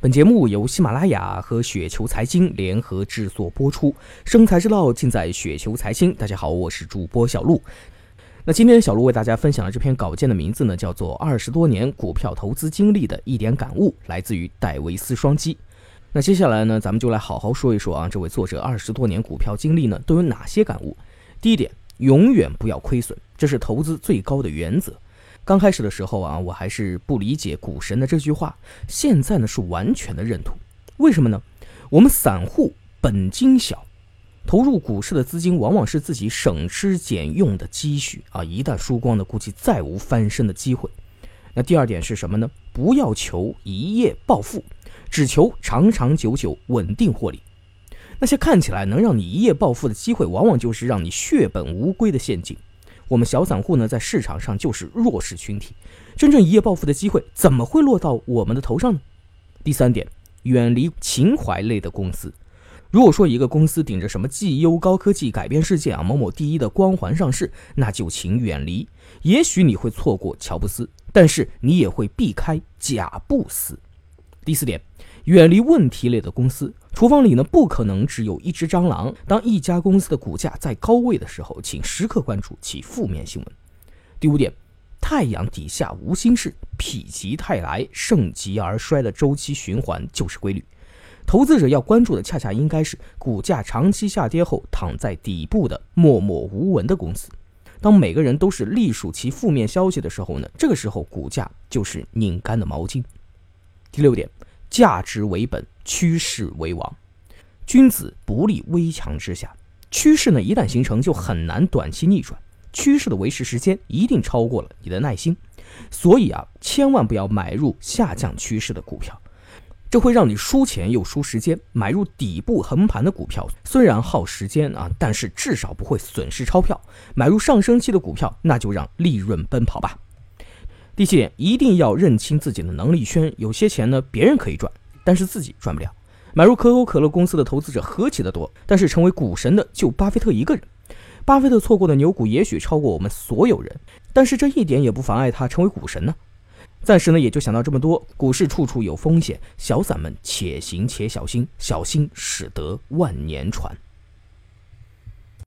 本节目由喜马拉雅和雪球财经联合制作播出，生财之道尽在雪球财经。大家好，我是主播小璐。那今天小璐为大家分享的这篇稿件的名字呢，叫做《二十多年股票投资经历的一点感悟》，来自于戴维斯双击。那接下来呢，咱们就来好好说一说啊，这位作者二十多年股票经历呢，都有哪些感悟？第一点，永远不要亏损，这是投资最高的原则。刚开始的时候啊，我还是不理解股神的这句话，现在呢是完全的认同。为什么呢？我们散户本金小，投入股市的资金往往是自己省吃俭用的积蓄啊，一旦输光了，估计再无翻身的机会。那第二点是什么呢？不要求一夜暴富，只求长长久久稳定获利。那些看起来能让你一夜暴富的机会，往往就是让你血本无归的陷阱。我们小散户呢，在市场上就是弱势群体，真正一夜暴富的机会怎么会落到我们的头上呢？第三点，远离情怀类的公司。如果说一个公司顶着什么绩优高科技改变世界啊某某第一的光环上市，那就请远离。也许你会错过乔布斯，但是你也会避开贾布斯。第四点，远离问题类的公司。厨房里呢，不可能只有一只蟑螂。当一家公司的股价在高位的时候，请时刻关注其负面新闻。第五点，太阳底下无新事，否极泰来，盛极而衰的周期循环就是规律。投资者要关注的，恰恰应该是股价长期下跌后躺在底部的默默无闻的公司。当每个人都是隶属其负面消息的时候呢，这个时候股价就是拧干的毛巾。第六点，价值为本。趋势为王，君子不立危墙之下。趋势呢，一旦形成，就很难短期逆转。趋势的维持时间一定超过了你的耐心，所以啊，千万不要买入下降趋势的股票，这会让你输钱又输时间。买入底部横盘的股票，虽然耗时间啊，但是至少不会损失钞票。买入上升期的股票，那就让利润奔跑吧。第七点，一定要认清自己的能力圈。有些钱呢，别人可以赚。但是自己赚不了。买入可口可乐公司的投资者何其的多，但是成为股神的就巴菲特一个人。巴菲特错过的牛股也许超过我们所有人，但是这一点也不妨碍他成为股神呢。暂时呢也就想到这么多。股市处处有风险，小散们且行且小心，小心使得万年船。